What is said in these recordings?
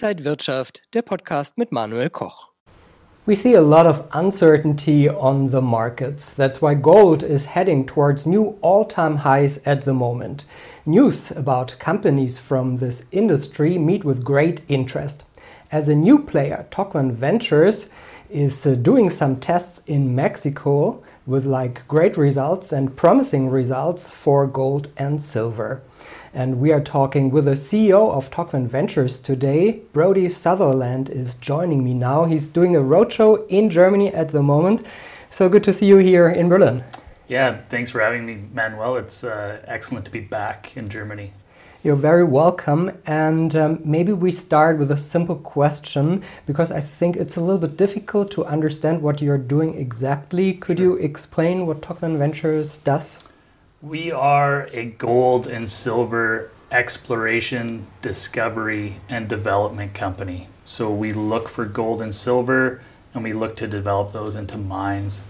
Inside Wirtschaft, der Podcast mit Manuel Koch. We see a lot of uncertainty on the markets. That's why gold is heading towards new all time highs at the moment. News about companies from this industry meet with great interest. As a new player, Tocvan Ventures is uh, doing some tests in Mexico with like great results and promising results for gold and silver. And we are talking with the CEO of Tocvan Ventures today. Brodie Sutherland is joining me now. He's doing a roadshow in Germany at the moment. So good to see you here in Berlin. Yeah, thanks for having me, Manuel. It's uh, excellent to be back in Germany. You're very welcome. And um, maybe we start with a simple question because I think it's a little bit difficult to understand what you're doing exactly. Could sure. you explain what Tocvan Ventures does? We are a gold and silver exploration, discovery, and development company. So we look for gold and silver and we look to develop those into mines.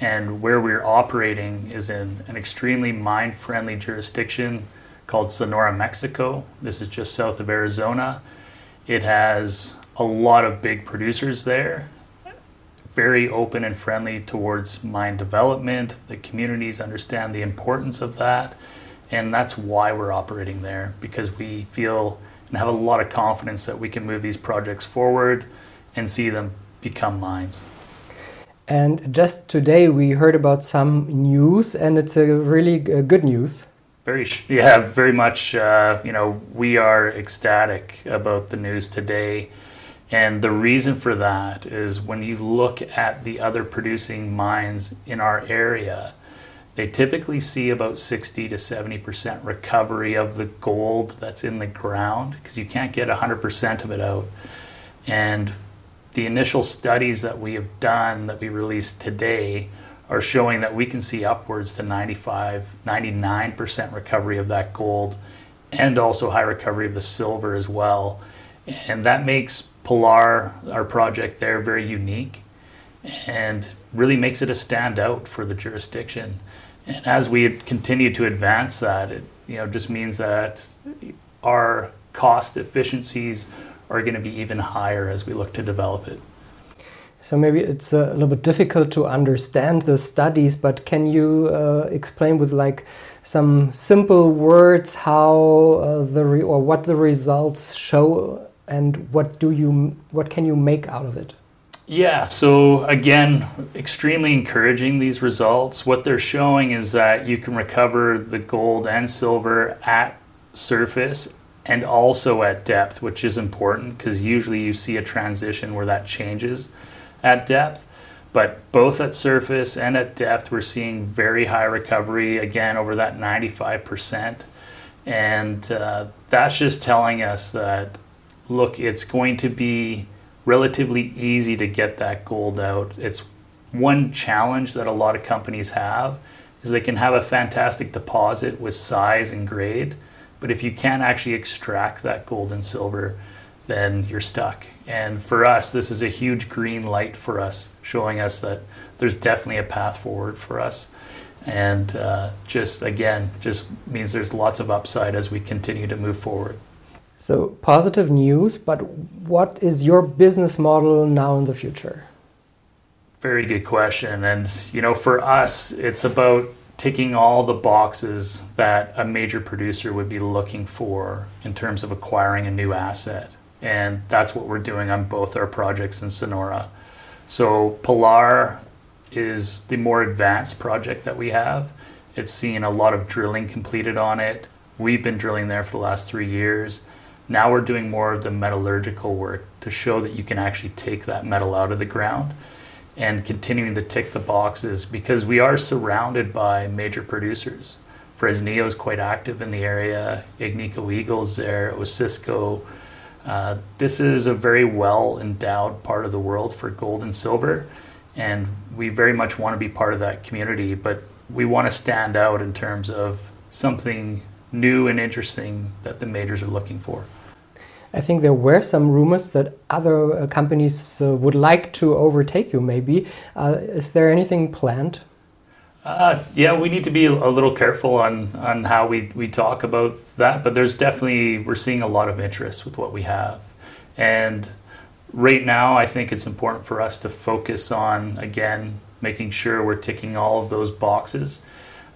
And where we're operating is in an extremely mine friendly jurisdiction called Sonora, Mexico. This is just south of Arizona. It has a lot of big producers there, very open and friendly towards mine development. The communities understand the importance of that, and that's why we're operating there because we feel and have a lot of confidence that we can move these projects forward and see them become mines. And just today we heard about some news, and it's a really good news. Very, yeah, very much. Uh, you know, we are ecstatic about the news today. And the reason for that is when you look at the other producing mines in our area, they typically see about 60 to 70% recovery of the gold that's in the ground because you can't get 100% of it out. And the initial studies that we have done that we released today are showing that we can see upwards to 95, 99% recovery of that gold and also high recovery of the silver as well. And that makes Pilar, our project there, very unique and really makes it a standout for the jurisdiction. And as we continue to advance that, it you know just means that our cost efficiencies are going to be even higher as we look to develop it. So maybe it's a little bit difficult to understand the studies, but can you uh, explain with like some simple words how uh, the or what the results show and what do you what can you make out of it? Yeah, so again, extremely encouraging these results. What they're showing is that you can recover the gold and silver at surface and also at depth, which is important because usually you see a transition where that changes at depth. But both at surface and at depth, we're seeing very high recovery, again, over that 95%. And uh, that's just telling us that, look, it's going to be relatively easy to get that gold out. It's one challenge that a lot of companies have is they can have a fantastic deposit with size and grade, but if you can't actually extract that gold and silver, then you're stuck. And for us, this is a huge green light for us, showing us that there's definitely a path forward for us. And uh, just again, just means there's lots of upside as we continue to move forward. So, positive news, but what is your business model now in the future? Very good question. And, you know, for us, it's about ticking all the boxes that a major producer would be looking for in terms of acquiring a new asset and that's what we're doing on both our projects in Sonora. So Pilar is the more advanced project that we have. It's seen a lot of drilling completed on it. We've been drilling there for the last three years. Now we're doing more of the metallurgical work to show that you can actually take that metal out of the ground and continuing to tick the boxes because we are surrounded by major producers. Fresnillo is quite active in the area, Agnico Eagle's there, Osisko, uh, this is a very well endowed part of the world for gold and silver, and we very much want to be part of that community, but we want to stand out in terms of something new and interesting that the majors are looking for. I think there were some rumors that other uh, companies uh, would like to overtake you, maybe. Uh, is there anything planned? Uh, yeah, we need to be a little careful on, on how we, we talk about that, but there's definitely, we're seeing a lot of interest with what we have. And right now, I think it's important for us to focus on, again, making sure we're ticking all of those boxes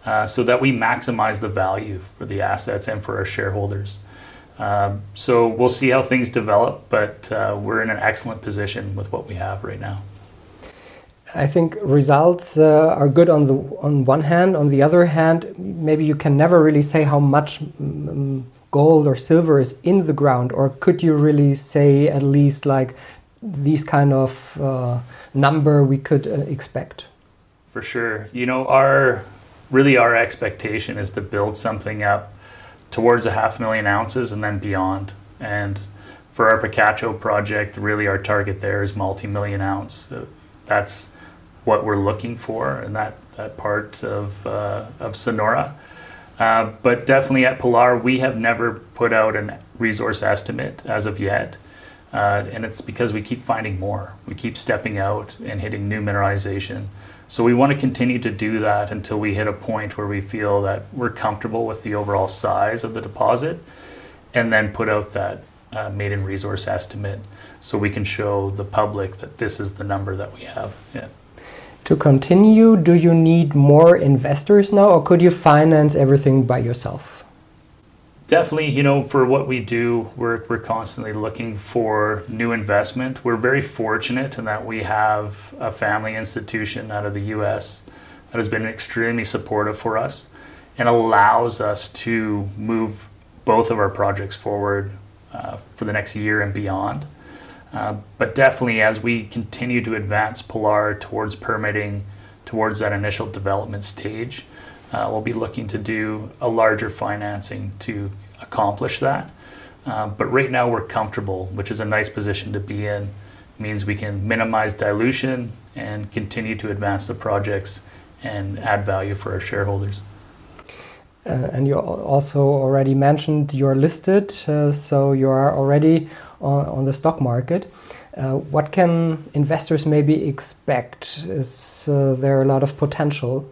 uh, so that we maximize the value for the assets and for our shareholders. Um, so we'll see how things develop, but uh, we're in an excellent position with what we have right now. I think results uh, are good on the on one hand. On the other hand, maybe you can never really say how much um, gold or silver is in the ground, or could you really say at least like these kind of uh, number we could uh, expect? For sure, you know our really our expectation is to build something up towards a half million ounces and then beyond. And for our Picacho project, really our target there is multi-million ounce. So that's what we're looking for in that, that part of, uh, of Sonora. Uh, but definitely at Pilar, we have never put out a resource estimate as of yet. Uh, and it's because we keep finding more. We keep stepping out and hitting new mineralization. So we want to continue to do that until we hit a point where we feel that we're comfortable with the overall size of the deposit and then put out that uh, maiden resource estimate so we can show the public that this is the number that we have. Yeah. To continue, do you need more investors now or could you finance everything by yourself? Definitely, you know, for what we do, we're, we're constantly looking for new investment. We're very fortunate in that we have a family institution out of the US that has been extremely supportive for us and allows us to move both of our projects forward uh, for the next year and beyond. Uh, but definitely, as we continue to advance Pilar towards permitting, towards that initial development stage, uh, we'll be looking to do a larger financing to accomplish that. Uh, but right now we're comfortable, which is a nice position to be in. It means we can minimize dilution and continue to advance the projects and add value for our shareholders. Uh, and you also already mentioned you're listed, uh, so you are already on, on the stock market. Uh, what can investors maybe expect? Is uh, there a lot of potential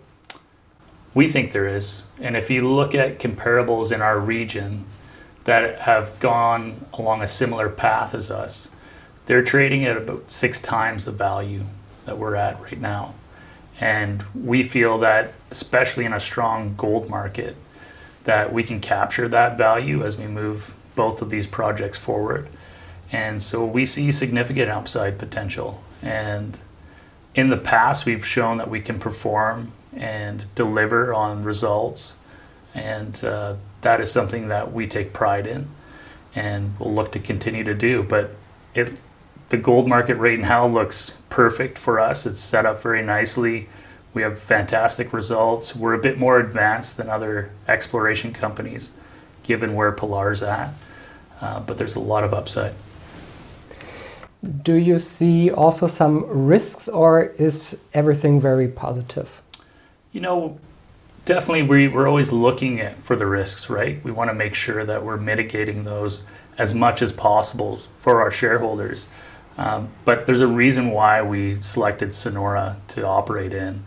we think there is. And if you look at comparables in our region that have gone along a similar path as us, they're trading at about six times the value that we're at right now. And we feel that, especially in a strong gold market, that we can capture that value as we move both of these projects forward. And so we see significant upside potential. And in the past, we've shown that we can perform and deliver on results. And uh, that is something that we take pride in and we'll look to continue to do. But it, the gold market right now looks perfect for us. It's set up very nicely. We have fantastic results. We're a bit more advanced than other exploration companies, given where Pilar's at. Uh, but there's a lot of upside. Do you see also some risks, or is everything very positive? You know, definitely we, we're always looking at for the risks, right? We want to make sure that we're mitigating those as much as possible for our shareholders. Um, but there's a reason why we selected Sonora to operate in,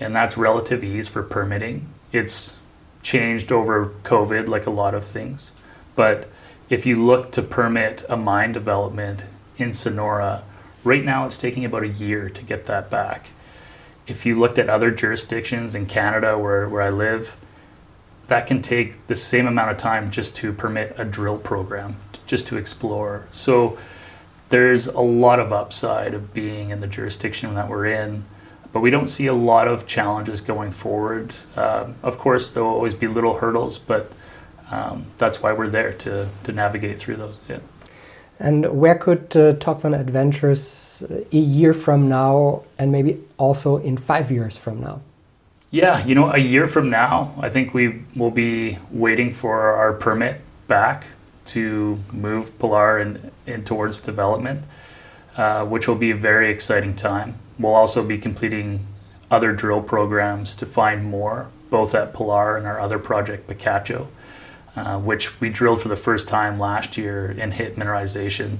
and that's relative ease for permitting. It's changed over COVID, like a lot of things. But if you look to permit a mine development in Sonora, right now it's taking about a year to get that back if you looked at other jurisdictions in Canada where, where I live, that can take the same amount of time just to permit a drill program, just to explore. So there's a lot of upside of being in the jurisdiction that we're in, but we don't see a lot of challenges going forward. Uh, of course, there will always be little hurdles, but um, that's why we're there to, to navigate through those. Yeah. And where could uh, Adventures uh, a year from now and maybe also in five years from now? Yeah, you know, a year from now, I think we will be waiting for our permit back to move Pilar in, in towards development, uh, which will be a very exciting time. We'll also be completing other drill programs to find more, both at Pilar and our other project, Picacho. Uh, which we drilled for the first time last year and hit mineralization,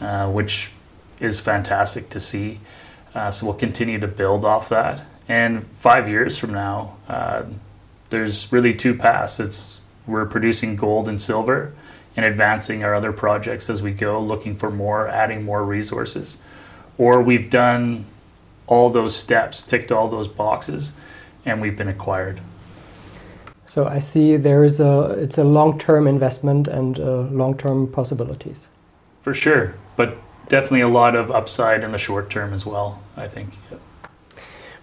uh, which is fantastic to see. Uh, so we'll continue to build off that. And five years from now, uh, there's really two paths. It's we're producing gold and silver, and advancing our other projects as we go, looking for more, adding more resources. Or we've done all those steps, ticked all those boxes, and we've been acquired. So I see there is a it's a long-term investment and uh, long-term possibilities. For sure, but definitely a lot of upside in the short term as well. I think. Yep.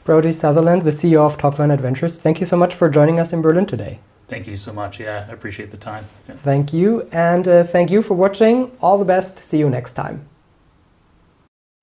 Brodie Sutherland, the CEO of Tocvan Ventures, thank you so much for joining us in Berlin today. Thank you so much. Yeah, I appreciate the time. Yeah. Thank you and uh, thank you for watching. All the best. See you next time.